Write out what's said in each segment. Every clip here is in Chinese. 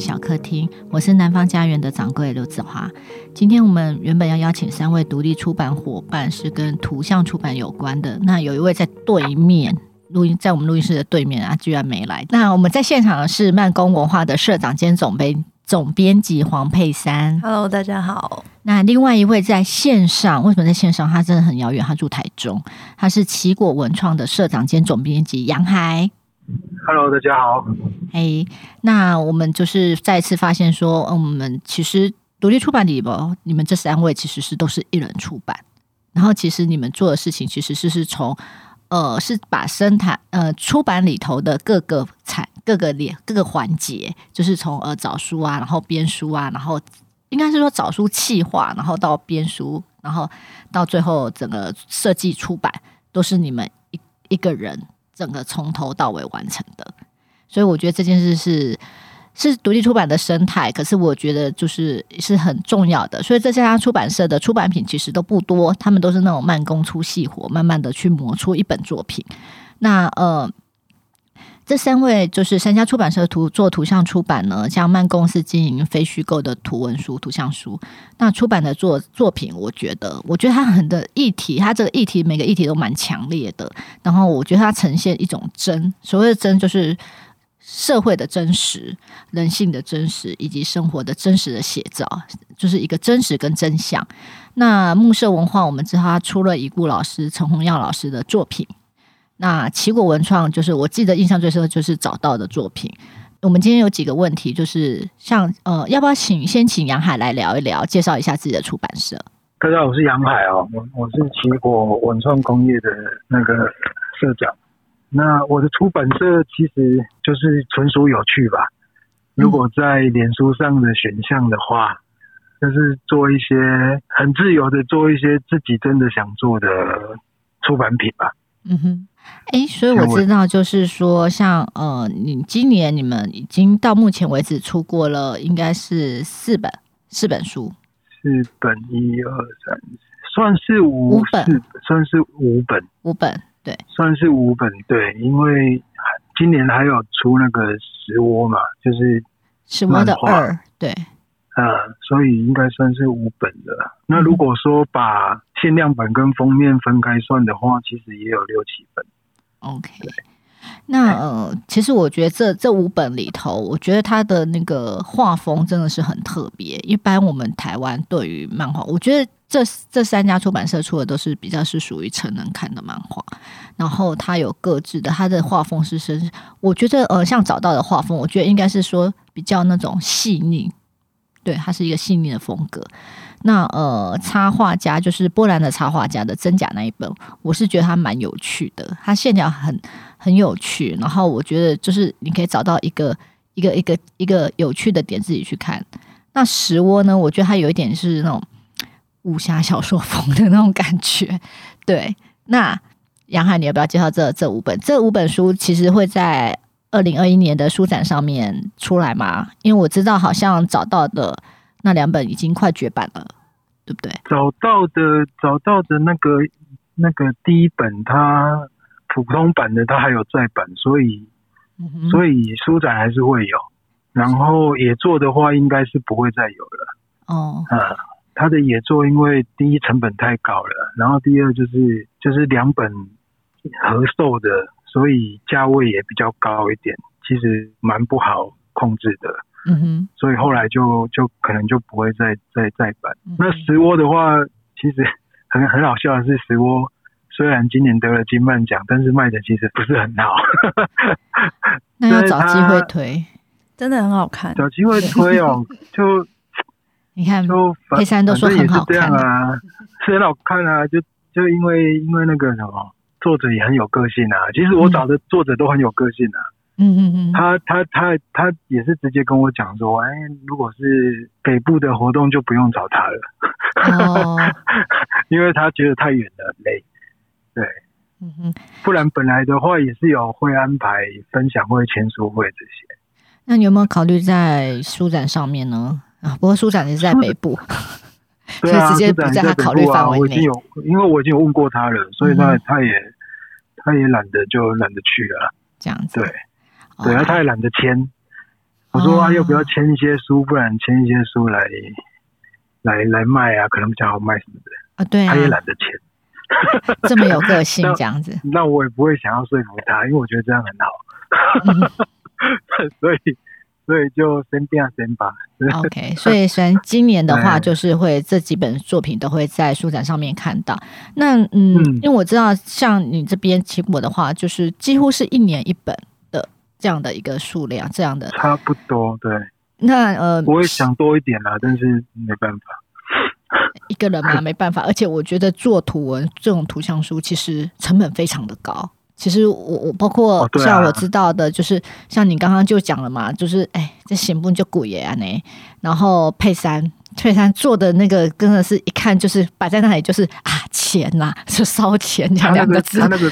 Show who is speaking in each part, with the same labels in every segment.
Speaker 1: 小客厅，我是南方家园的掌柜刘子华。今天我们原本要邀请三位独立出版伙伴，是跟图像出版有关的。那有一位在对面录音，在我们录音室的对面啊，居然没来。那我们在现场的是慢工文化的社长兼总编总编辑黄佩珊。
Speaker 2: Hello，大家好。
Speaker 1: 那另外一位在线上，为什么在线上？他真的很遥远，他住台中。他是奇果文创的社长兼总编辑杨海。
Speaker 3: Hello，大家好。
Speaker 1: 嘿，那我们就是再次发现说，嗯，我们其实独立出版里边，你们这三位其实是都是一人出版，然后其实你们做的事情其实是是从呃，是把生产呃出版里头的各个产各个链各个环节，就是从呃找书啊，然后编书啊，然后应该是说找书企划，然后到编书，然后到最后整个设计出版，都是你们一一个人。整个从头到尾完成的，所以我觉得这件事是是独立出版的生态，可是我觉得就是是很重要的。所以这家出版社的出版品其实都不多，他们都是那种慢工出细活，慢慢的去磨出一本作品。那呃。这三位就是三家出版社图做图像出版呢，像慢工是经营非虚构的图文书、图像书。那出版的作作品，我觉得，我觉得它很的议题，它这个议题每个议题都蛮强烈的。然后我觉得它呈现一种真，所谓的真就是社会的真实、人性的真实以及生活的真实的写照，就是一个真实跟真相。那木社文化，我们知道他出了已故老师陈弘耀老师的作品。那奇果文创就是我记得印象最深的就是找到的作品。我们今天有几个问题，就是像呃，要不要请先请杨海来聊一聊，介绍一下自己的出版社？
Speaker 3: 大家好，我是杨海哦，我我是奇果文创工业的那个社长。那我的出版社其实就是纯属有趣吧。如果在脸书上的选项的话，就是做一些很自由的做一些自己真的想做的出版品吧。
Speaker 1: 嗯哼。哎，所以我知道，就是说，像呃，你今年你们已经到目前为止出过了，应该是四本四本书，
Speaker 3: 四本一二三，算是五
Speaker 1: 五本，
Speaker 3: 算是五本
Speaker 1: 五本，对，
Speaker 3: 算是五本，对，因为今年还有出那个石窝嘛，就是
Speaker 1: 石窝的二，对。
Speaker 3: 呃，所以应该算是五本的。那如果说把限量版跟封面分开算的话，其实也有六七本。
Speaker 1: OK，那呃，其实我觉得这这五本里头，我觉得它的那个画风真的是很特别。一般我们台湾对于漫画，我觉得这这三家出版社出的都是比较是属于成人看的漫画，然后它有各自的，它的画风是是，我觉得呃，像找到的画风，我觉得应该是说比较那种细腻。对，它是一个细腻的风格。那呃，插画家就是波兰的插画家的真假那一本，我是觉得它蛮有趣的，它线条很很有趣。然后我觉得就是你可以找到一个一个一个一个有趣的点自己去看。那石窝呢，我觉得它有一点是那种武侠小说风的那种感觉。对，那杨海，你要不要介绍这这五本？这五本书其实会在。二零二一年的书展上面出来吗？因为我知道好像找到的那两本已经快绝版了，对不对？
Speaker 3: 找到的找到的那个那个第一本，它普通版的它还有再版，所以、嗯、所以书展还是会有。然后野作的话，应该是不会再有了。哦，啊，它的野作因为第一成本太高了，然后第二就是就是两本合售的。所以价位也比较高一点，其实蛮不好控制的。嗯哼，所以后来就就可能就不会再再再版。嗯、那石窝的话，其实很很好笑的是，石窝虽然今年得了金曼奖，但是卖的其实不是很好。
Speaker 1: 那要 找机会推，真的很好看。
Speaker 3: 找机会推哦，就
Speaker 1: 你看，就佩珊都说很好看
Speaker 3: 啊，是很好看啊，就就因为因为那个什么。作者也很有个性啊，其实我找的作者都很有个性啊。嗯嗯嗯，他他他他也是直接跟我讲说，哎，如果是北部的活动就不用找他了，哦、因为他觉得太远了，累。对，嗯哼，不然本来的话也是有会安排分享会、签书会这些。
Speaker 1: 那你有没有考虑在书展上面呢？啊，不过书展也是在北部。
Speaker 3: 对啊，直接不在他考虑范围内。我已经有，因为我已经有问过他了，所以他他也他也懒得就懒得去了。
Speaker 1: 这样子，
Speaker 3: 对，对，他也懒得签。我说啊，要不要签一些书？不然签一些书来来来卖啊，可能比较好卖什么的
Speaker 1: 啊？对啊，
Speaker 3: 他也懒得签，
Speaker 1: 这么有个 性这样子
Speaker 3: 那，那我也不会想要说服他，因为我觉得这样很好，嗯、所以。所以就先这样先吧。
Speaker 1: OK，所以虽然今年的话，就是会这几本作品都会在书展上面看到。那嗯，嗯，因为我知道像你这边奇果的话，就是几乎是一年一本的这样的一个数量，这样的
Speaker 3: 差不多对。
Speaker 1: 那呃，
Speaker 3: 我也想多一点啦，但是没办法，
Speaker 1: 一个人嘛没办法。而且我觉得做图文这种图像书，其实成本非常的高。其实我我包括像我知道的，就是像你刚刚就讲了嘛，就是哎，这行不就古爷啊呢？然后佩珊佩珊做的那个，真的是一看就是摆在那里，就是啊钱呐，就烧钱这样两个字。
Speaker 3: 他那个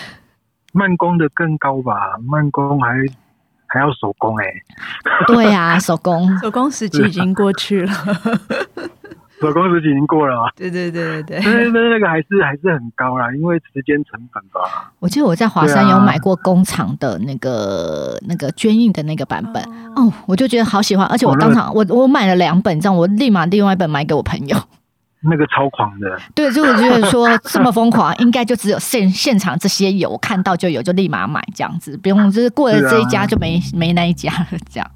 Speaker 3: 慢工的更高吧？慢工还还要手工哎？
Speaker 1: 对呀，手工
Speaker 2: 手工时期已经过去了。
Speaker 3: 手工时期已经过了嘛？
Speaker 2: 对对对对对，
Speaker 3: 那那那个还是还是很高啦，因为时间成本吧。
Speaker 1: 我记得我在华山有买过工厂的那个、啊、那个绢印的那个版本哦，哦，我就觉得好喜欢，而且我当场、哦那个、我我买了两本，这样我立马另外一本买给我朋友。
Speaker 3: 那个超狂的，
Speaker 1: 对，就我觉得说这么疯狂，应该就只有现现场这些有看到就有，就立马买这样子，不用就是过了这一家就没、啊、没那一家了这样。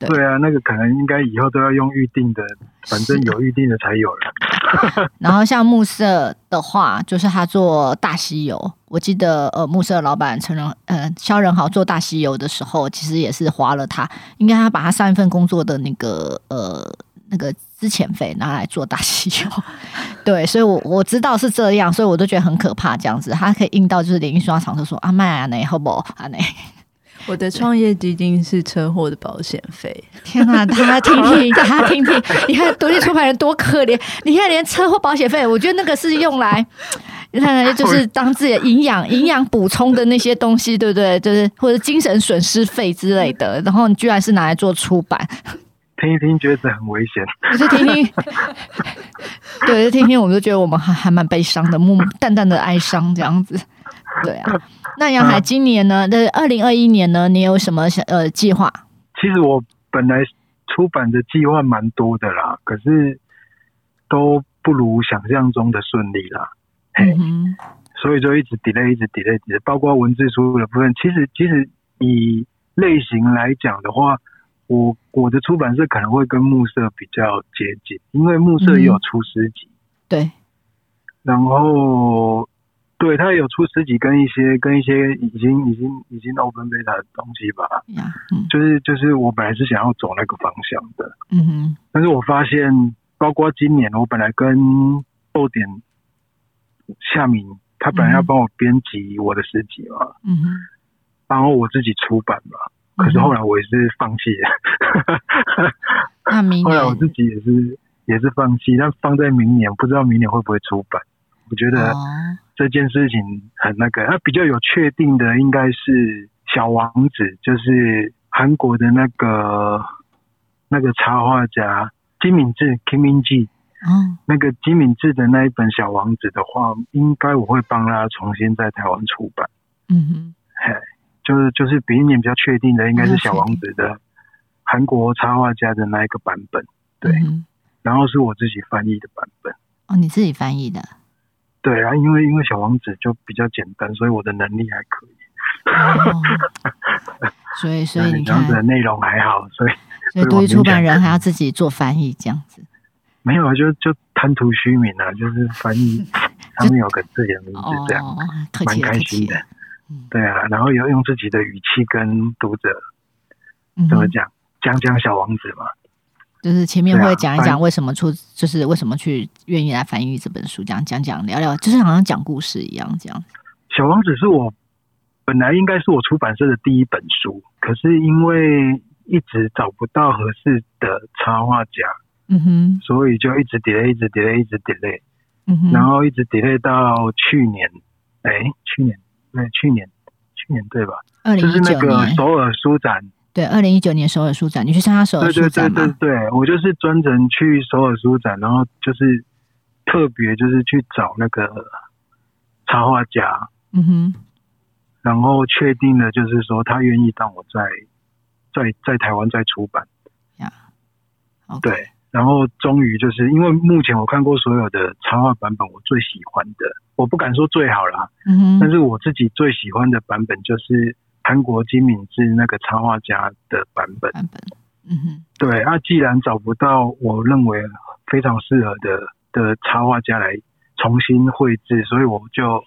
Speaker 1: 对，
Speaker 3: 对啊，那个可能应该以后都要用预定的，反正有预定的才有了。
Speaker 1: 然后像暮色的话，就是他做大西游，我记得呃暮色老板陈仁呃肖仁豪做大西游的时候，其实也是花了他，应该他把他上一份工作的那个呃那个资遣费拿来做大西游。对，所以我我知道是这样，所以我都觉得很可怕，这样子他可以印到就是连印刷厂都说啊卖啊那好不好啊那。
Speaker 2: 我的创业基金是车祸的保险费。
Speaker 1: 天哪，他听听，大家听听，你看独立出版人多可怜。你看连车祸保险费，我觉得那个是用来，你看就是当自己的营养营养补充的那些东西，对不对？就是或者精神损失费之类的。然后你居然是拿来做出版，
Speaker 3: 听一听觉得很危险。
Speaker 1: 我就听听，对，就听听，我们就觉得我们还还蛮悲伤的，木淡淡的哀伤这样子。对啊。那杨海今年呢？的二零二一年呢？你有什么呃计划？
Speaker 3: 其实我本来出版的计划蛮多的啦，可是都不如想象中的顺利啦。嗯哼，所以就一直 delay，一直 delay，一直包括文字书的部分。其实，其实以类型来讲的话，我我的出版社可能会跟木色比较接近，因为木色也有出诗集。嗯、
Speaker 1: 对，
Speaker 3: 然后。对，他有出诗集跟一些跟一些已经已经已经 open beta 的东西吧，嗯、就是就是我本来是想要走那个方向的，嗯哼，但是我发现，包括今年我本来跟逗点夏明，他本来要帮我编辑我的诗集嘛，嗯哼，然后我自己出版嘛，可是后来我也是放弃了，
Speaker 1: 那明年
Speaker 3: 后来我自己也是也是放弃，但放在明年，不知道明年会不会出版，我觉得。哦这件事情很那个，他比较有确定的应该是《小王子》，就是韩国的那个那个插画家金敏智 Kim Min-ji，嗯，那个金敏智的那一本《小王子》的话，应该我会帮他重新在台湾出版。嗯哼，嘿，就是就是比一年比较确定的应该是《小王子》的韩国插画家的那一个版本，对，嗯、然后是我自己翻译的版本。
Speaker 1: 哦，你自己翻译的。
Speaker 3: 对啊，因为因为小王子就比较简单，所以我的能力还可以。
Speaker 1: 哦、所以所以你看，小王子的
Speaker 3: 内容还好，所以
Speaker 1: 所以独立出版人还要自己做翻译这样子。
Speaker 3: 没有啊，就就贪图虚名啊，就是翻译 上面有个自己的名字这样，蛮开心的。对啊，然后要用自己的语气跟读者怎么讲，讲讲小王子嘛。
Speaker 1: 就是前面会讲一讲为什么出，就是为什么去愿意来翻译这本书，这样讲讲聊聊，就是好像讲故事一样这样。
Speaker 3: 小王子是我本来应该是我出版社的第一本书，可是因为一直找不到合适的插画家，嗯哼，所以就一直 delay，一直 delay，一直 delay，嗯哼，然后一直 delay 到去年，哎，去年，对，去年，去年对吧？
Speaker 1: 二零一九年，
Speaker 3: 就是那个首尔书展。
Speaker 1: 对，二零一九年首尔书展，你去参加首尔书展吗？
Speaker 3: 对对对对对，我就是专程去首尔书展，然后就是特别就是去找那个插画家，嗯哼，然后确定了就是说他愿意让我在在在台湾再出版
Speaker 1: ，Okay.
Speaker 3: 对，然后终于就是因为目前我看过所有的插画版本，我最喜欢的，我不敢说最好啦，
Speaker 1: 嗯哼，
Speaker 3: 但是我自己最喜欢的版本就是韩国金敏智那个插画家的版本。
Speaker 1: 版本，嗯哼，
Speaker 3: 对，那、啊、既然找不到我认为非常适合的的插画家来重新绘制，所以我就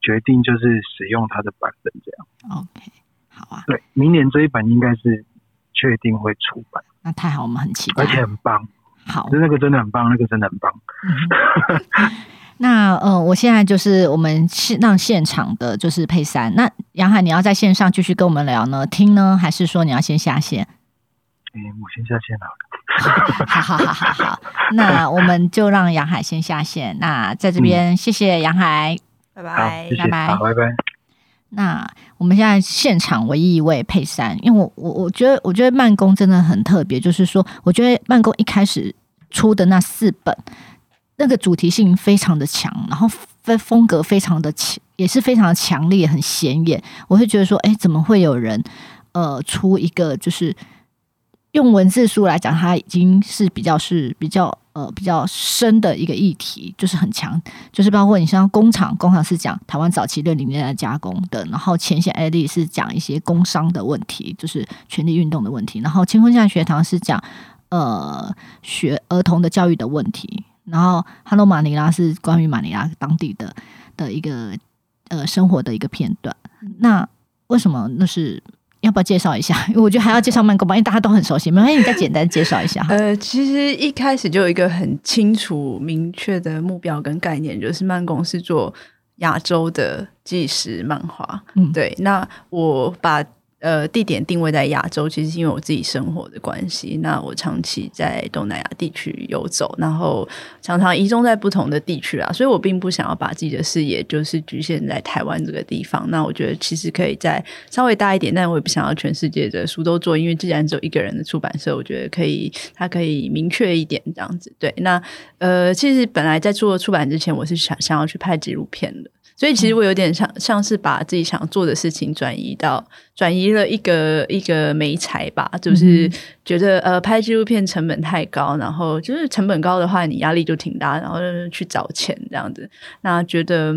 Speaker 3: 决定就是使用他的版本这样。
Speaker 1: OK，好啊。
Speaker 3: 对，明年这一版应该是确定会出版。
Speaker 1: 那太好，我们很期待，
Speaker 3: 而且很棒。
Speaker 1: 好，
Speaker 3: 那个真的很棒，那个真的很棒。
Speaker 1: 嗯、那呃，我现在就是我们现让现场的就是佩珊。那杨海，你要在线上继续跟我们聊呢，听呢，还是说你要先下线？
Speaker 3: 嗯、欸，我先下线好了。
Speaker 1: 好好好好好，那我们就让杨海先下线。那在这边，谢谢杨海，
Speaker 2: 拜拜，
Speaker 3: 拜拜，拜拜。
Speaker 1: 那我们现在现场唯一一位佩珊，因为我我我觉得我觉得慢工真的很特别，就是说，我觉得慢工一开始出的那四本，那个主题性非常的强，然后风风格非常的强，也是非常的强烈，很显眼。我会觉得说，哎，怎么会有人呃出一个就是。用文字书来讲，它已经是比较是比较呃比较深的一个议题，就是很强，就是包括你像工厂，工厂是讲台湾早期六零年代加工的，然后前线艾丽是讲一些工商的问题，就是权利运动的问题，然后清风下学堂是讲呃学儿童的教育的问题，然后哈喽马尼拉是关于马尼拉当地的的一个呃生活的一个片段。那为什么那是？要不要介绍一下？因为我觉得还要介绍曼谷吧，因为大家都很熟悉。没关系，你再简单介绍一下。
Speaker 2: 呃，其实一开始就有一个很清楚、明确的目标跟概念，就是曼谷是做亚洲的纪实漫画。嗯，对。那我把。呃，地点定位在亚洲，其实是因为我自己生活的关系。那我长期在东南亚地区游走，然后常常移中在不同的地区啊，所以我并不想要把自己的视野就是局限在台湾这个地方。那我觉得其实可以再稍微大一点，但我也不想要全世界的书都做，因为既然只有一个人的出版社，我觉得可以，它可以明确一点这样子。对，那呃，其实本来在做出版之前，我是想想要去拍纪录片的。所以其实我有点像像是把自己想做的事情转移到转移了一个一个媒材吧，就是觉得呃拍纪录片成本太高，然后就是成本高的话，你压力就挺大，然后就去找钱这样子，那觉得。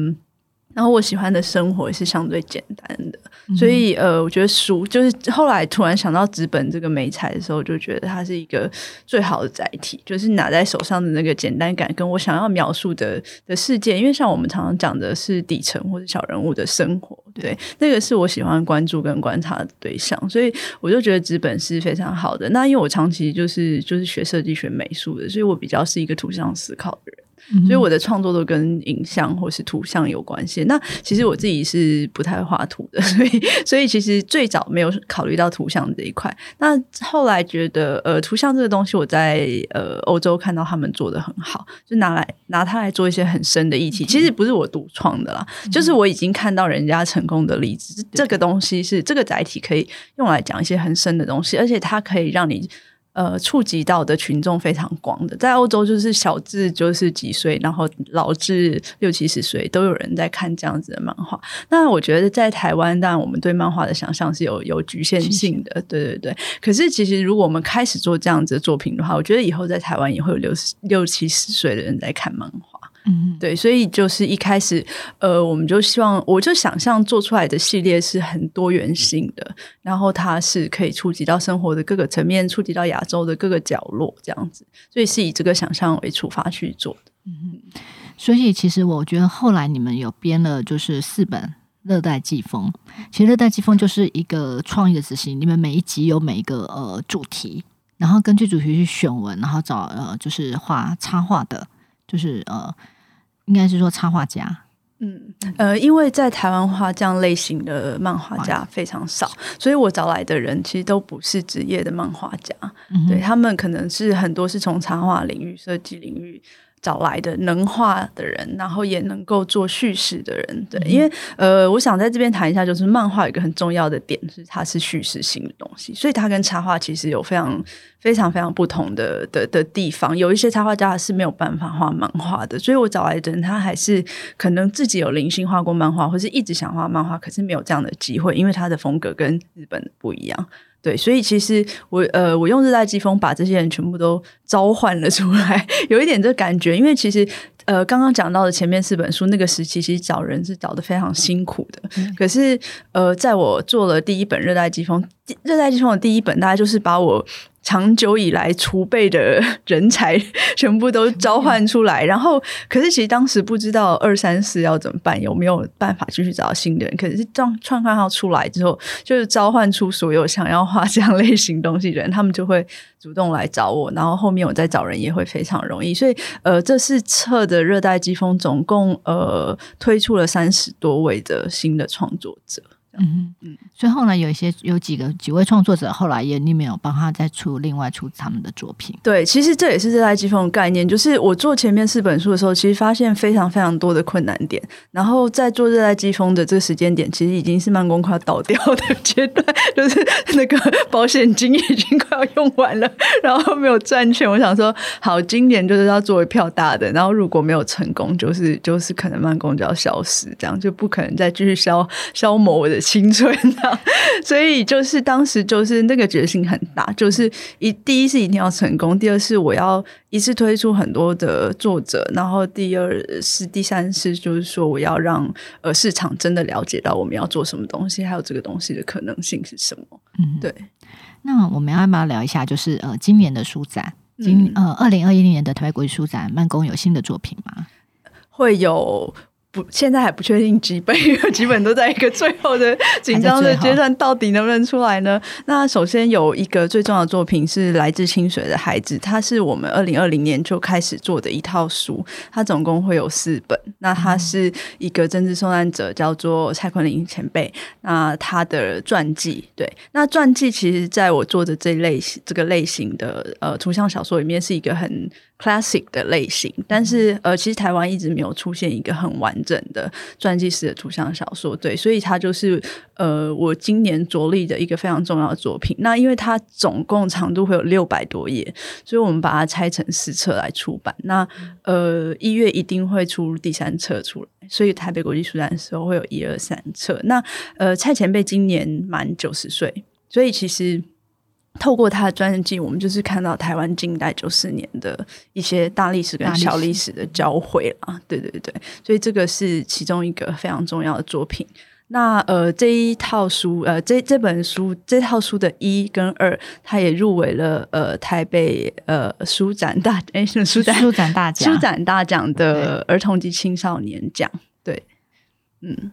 Speaker 2: 然后我喜欢的生活也是相对简单的，嗯、所以呃，我觉得书就是后来突然想到纸本这个美材的时候，就觉得它是一个最好的载体，就是拿在手上的那个简单感，跟我想要描述的的世界。因为像我们常常讲的是底层或者小人物的生活，对，那个是我喜欢关注跟观察的对象，所以我就觉得纸本是非常好的。那因为我长期就是就是学设计学美术的，所以我比较是一个图像思考的人。所以我的创作都跟影像或是图像有关系。那其实我自己是不太画图的，所以所以其实最早没有考虑到图像这一块。那后来觉得，呃，图像这个东西，我在呃欧洲看到他们做得很好，就拿来拿它来做一些很深的议题。其实不是我独创的啦，就是我已经看到人家成功的例子。这个东西是这个载体可以用来讲一些很深的东西，而且它可以让你。呃，触及到的群众非常广的，在欧洲就是小至就是几岁，然后老至六七十岁都有人在看这样子的漫画。那我觉得在台湾，当然我们对漫画的想象是有有局限性的，对对对。可是其实如果我们开始做这样子的作品的话，我觉得以后在台湾也会有六十六七十岁的人在看漫画。嗯，对，所以就是一开始，呃，我们就希望，我就想象做出来的系列是很多元性的，然后它是可以触及到生活的各个层面，触及到亚洲的各个角落，这样子，所以是以这个想象为出发去做的。
Speaker 1: 嗯，所以其实我觉得后来你们有编了就是四本《热带季风》，其实《热带季风》就是一个创意的执行，你们每一集有每一个呃主题，然后根据主题去选文，然后找呃就是画插画的，就是呃。应该是说插画家，
Speaker 2: 嗯呃，因为在台湾画这样类型的漫画家非常少，所以我找来的人其实都不是职业的漫画家，嗯、对他们可能是很多是从插画领域、设计领域。找来的能画的人，然后也能够做叙事的人，对，因为呃，我想在这边谈一下，就是漫画有一个很重要的点是它是叙事性的东西，所以它跟插画其实有非常非常非常不同的的的地方。有一些插画家是没有办法画漫画的，所以我找来的人他还是可能自己有零星画过漫画，或是一直想画漫画，可是没有这样的机会，因为他的风格跟日本不一样。对，所以其实我呃，我用热带季风把这些人全部都召唤了出来，有一点这感觉，因为其实。呃，刚刚讲到的前面四本书，那个时期其实找人是找的非常辛苦的。嗯、可是，呃，在我做了第一本《热带季风》，《热带季风》的第一本，大概就是把我。长久以来储备的人才全部都召唤出来，然后可是其实当时不知道二三四要怎么办，有没有办法继续找到新的人？可是这样创刊号出来之后，就是召唤出所有想要画这样类型东西的人，他们就会主动来找我，然后后面我再找人也会非常容易。所以呃，这是测的热带季风，总共呃推出了三十多位的新的创作者。
Speaker 1: 嗯嗯，所以后来有一些有几个几位创作者，后来也你没有帮他再出另外出他们的作品。
Speaker 2: 对，其实这也是热带季风的概念，就是我做前面四本书的时候，其实发现非常非常多的困难点，然后在做热带季风的这个时间点，其实已经是慢工快要倒掉的阶段，就是那个保险金已经快要用完了，然后没有赚钱。我想说，好，今年就是要做一票大的，然后如果没有成功，就是就是可能慢工就要消失，这样就不可能再继续消消磨我的。青春啊，所以就是当时就是那个决心很大，就是一第一是一定要成功，第二是我要一次推出很多的作者，然后第二是第三是就是说我要让呃市场真的了解到我们要做什么东西，还有这个东西的可能性是什么。嗯，对。
Speaker 1: 那我们要不要聊一下，就是呃今年的书展，今呃二零二一年的台北国际书展，慢工有新的作品吗？
Speaker 2: 会有。不，现在还不确定几本，因为几本都在一个最后的紧张的阶段，到底能不能出来呢？那首先有一个最重要的作品是来自清水的孩子，它是我们二零二零年就开始做的一套书，它总共会有四本。那它是一个政治受难者，叫做蔡坤林前辈，那他的传记。对，那传记其实在我做的这类型这个类型的呃图像小说里面是一个很 classic 的类型，但是呃，其实台湾一直没有出现一个很完整的传记式的图像小说，对，所以它就是呃，我今年着力的一个非常重要的作品。那因为它总共长度会有六百多页，所以我们把它拆成四册来出版。那呃，一月一定会出第三册出来，所以台北国际书展的时候会有一二三册。那呃，蔡前辈今年满九十岁，所以其实。透过他的传记，我们就是看到台湾近代九四年的一些大历史跟小历史的交汇啊，对对对，所以这个是其中一个非常重要的作品。那呃，这一套书，呃，这这本书这套书的一跟二，它也入围了呃台北呃书展大哎书展
Speaker 1: 书展大奖。
Speaker 2: 书展大奖的儿童及青少年奖，对，嗯。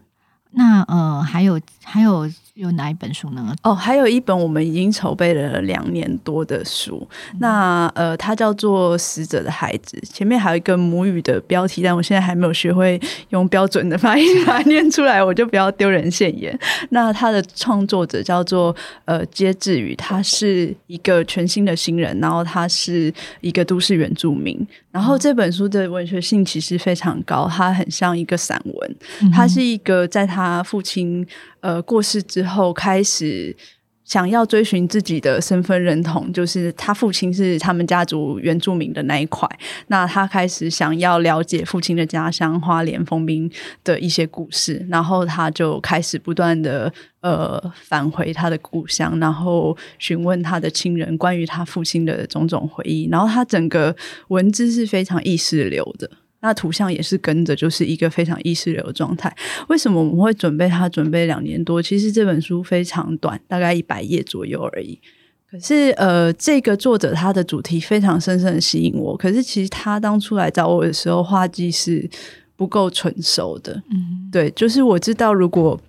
Speaker 1: 那呃，还有还有有哪一本书呢？
Speaker 2: 哦，还有一本我们已经筹备了两年多的书。嗯、那呃，它叫做《死者的孩子》，前面还有一个母语的标题，但我现在还没有学会用标准的发音把它念出来，我就不要丢人现眼。那它的创作者叫做呃接志宇，他是一个全新的新人，然后他是一个都市原住民。然后这本书的文学性其实非常高，它很像一个散文，它是一个在他父亲呃过世之后开始。想要追寻自己的身份认同，就是他父亲是他们家族原住民的那一块。那他开始想要了解父亲的家乡花莲丰滨的一些故事，然后他就开始不断的呃返回他的故乡，然后询问他的亲人关于他父亲的种种回忆。然后他整个文字是非常意识流的。那图像也是跟着，就是一个非常意识流的状态。为什么我们会准备它？准备两年多，其实这本书非常短，大概一百页左右而已。可是，呃，这个作者他的主题非常深深的吸引我。可是，其实他当初来找我的时候，画技是不够成熟的。嗯，对，就是我知道如果。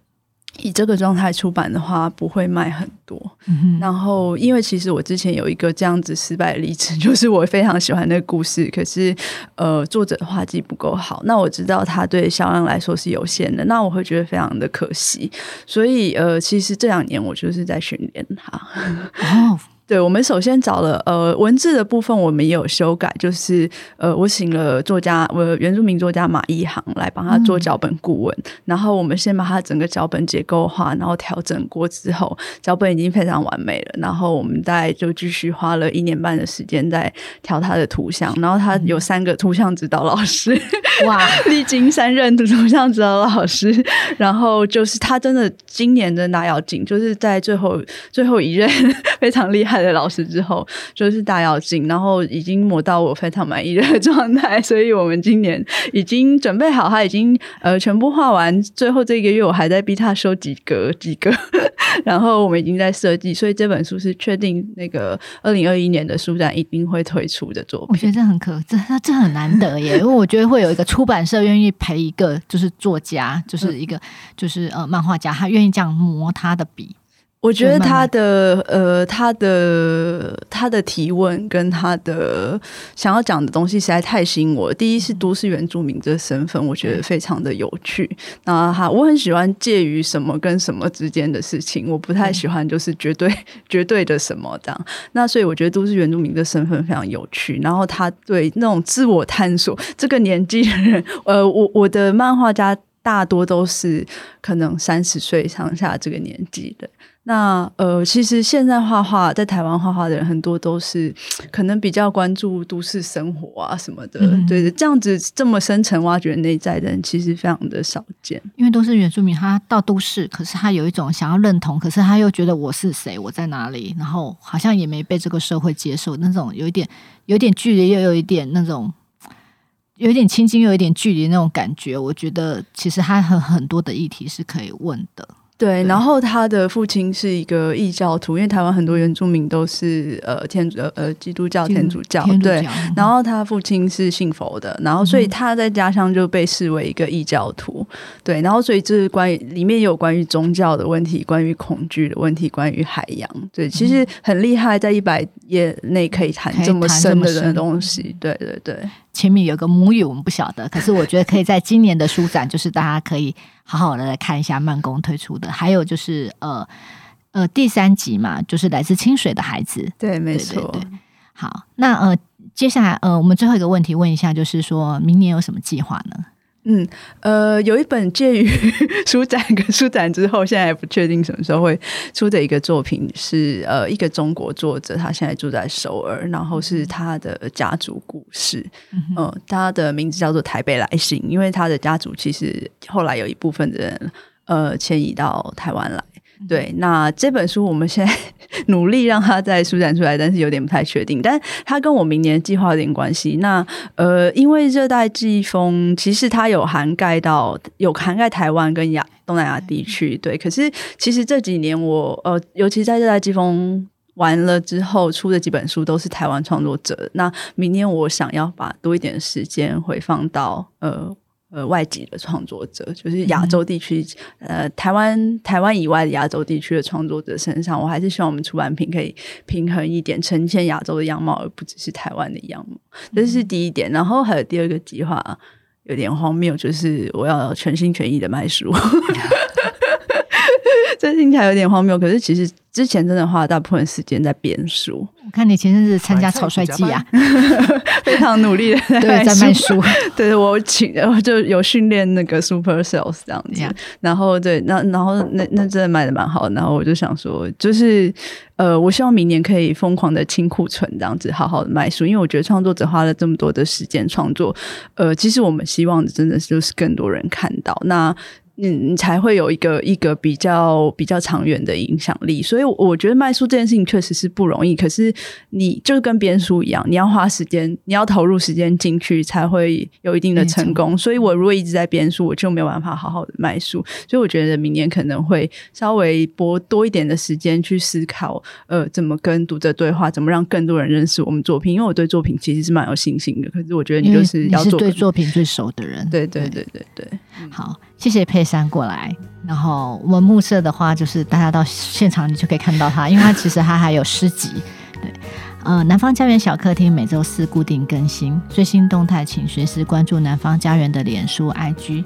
Speaker 2: 以这个状态出版的话，不会卖很多。嗯、然后，因为其实我之前有一个这样子失败的例子，就是我非常喜欢那个故事，可是呃，作者的画技不够好。那我知道他对销量来说是有限的，那我会觉得非常的可惜。所以呃，其实这两年我就是在训练他。哦对，我们首先找了呃文字的部分，我们也有修改，就是呃我请了作家，我原住民作家马一航来帮他做脚本顾问，嗯、然后我们先把他整个脚本结构化，然后调整过之后，脚本已经非常完美了。然后我们大概就继续花了一年半的时间在调他的图像，然后他有三个图像指导老师，哇，历经三任的图像指导老师，然后就是他真的今年真的大要紧，就是在最后最后一任 非常厉害的老师之后，就是大跃进，然后已经磨到我非常满意的 状态，所以我们今年已经准备好，他已经呃全部画完，最后这一个月我还在逼他收几格几格，然后我们已经在设计，所以这本书是确定那个二零二一年的书展一定会推出的作品。
Speaker 1: 我觉得这很可，这这很难得耶，因为我觉得会有一个出版社愿意陪一个就是作家，就是一个就是呃漫画家，他愿意这样磨他的笔。
Speaker 2: 我觉得他的呃，他的他的提问跟他的想要讲的东西实在太吸引我。第一是都市原住民这身份，我觉得非常的有趣。那哈我很喜欢介于什么跟什么之间的事情，我不太喜欢就是绝对 绝对的什么这样。那所以我觉得都市原住民的身份非常有趣。然后他对那种自我探索这个年纪的人，呃，我我的漫画家大多都是可能三十岁上下这个年纪的。那呃，其实现在画画在台湾画画的人很多都是可能比较关注都市生活啊什么的，嗯、对的，这样子这么深层挖掘内在的人其实非常的少见。
Speaker 1: 因为都是原住民，他到都市，可是他有一种想要认同，可是他又觉得我是谁，我在哪里，然后好像也没被这个社会接受，那种有一点有点距离，又有一点那种有一点亲近，又有一点距离那种感觉。我觉得其实他很很多的议题是可以问的。
Speaker 2: 对，然后他的父亲是一个异教徒，因为台湾很多原住民都是呃天主呃基督教天主教，对。然后他父亲是信佛的，然后所以他在家乡就被视为一个异教徒，对。然后所以这是关于里面也有关于宗教的问题，关于恐惧的问题，关于海洋，对，其实很厉害，在一百页内可以谈这么深的东西，对对对。
Speaker 1: 前面有个母语，我们不晓得，可是我觉得可以在今年的书展，就是大家可以好好的来看一下慢工推出的，还有就是呃呃第三集嘛，就是来自清水的孩子，
Speaker 2: 对，没错。对对对，
Speaker 1: 好，那呃接下来呃我们最后一个问题问一下，就是说明年有什么计划呢？
Speaker 2: 嗯，呃，有一本介于 书展跟 书展之后，现在还不确定什么时候会出的一个作品是，呃一个中国作者，他现在住在首尔，然后是他的家族故事，嗯、呃，他的名字叫做台北来信，因为他的家族其实后来有一部分的人呃迁移到台湾来。对，那这本书我们现在 努力让它再舒展出来，但是有点不太确定。但它跟我明年计划有点关系。那呃，因为热带季风其实它有涵盖到有涵盖台湾跟亚东南亚地区，对。可是其实这几年我呃，尤其在热带季风完了之后出的几本书都是台湾创作者。那明年我想要把多一点时间回放到呃。呃，外籍的创作者，就是亚洲地区，嗯、呃，台湾台湾以外的亚洲地区的创作者身上，我还是希望我们出版品可以平衡一点，呈现亚洲的样貌，而不只是台湾的样貌。这是第一点。然后还有第二个计划，有点荒谬，就是我要全心全意的卖书。这听起来有点荒谬，可是其实之前真的花了大部分时间在编书。
Speaker 1: 我看你前阵子参加草率季啊，
Speaker 2: 非常努力的 在
Speaker 1: 卖书。
Speaker 2: 对，我请，我就有训练那个 super sales 这样子。然后对，那然后那那真的卖的蛮好。然后我就想说，就是呃，我希望明年可以疯狂的清库存，这样子好好的卖书。因为我觉得创作者花了这么多的时间创作，呃，其实我们希望的真的是就是更多人看到那。嗯，你才会有一个一个比较比较长远的影响力，所以我觉得卖书这件事情确实是不容易。可是你就是跟编书一样，你要花时间，你要投入时间进去，才会有一定的成功。所以我如果一直在编书，我就没有办法好好的卖书。所以我觉得明年可能会稍微拨多一点的时间去思考，呃，怎么跟读者对话，怎么让更多人认识我们作品。因为我对作品其实是蛮有信心的。可是我觉得你就是要做，
Speaker 1: 你是对作品最熟的人。
Speaker 2: 对对对对对，
Speaker 1: 好。谢谢佩珊过来，然后我们暮色的话，就是大家到现场你就可以看到他，因为他其实他还有诗集。对，呃，南方家园小客厅每周四固定更新，最新动态请随时关注南方家园的脸书、IG，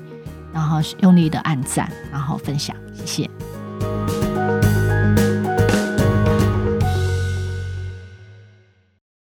Speaker 1: 然后用力的按赞，然后分享，谢谢。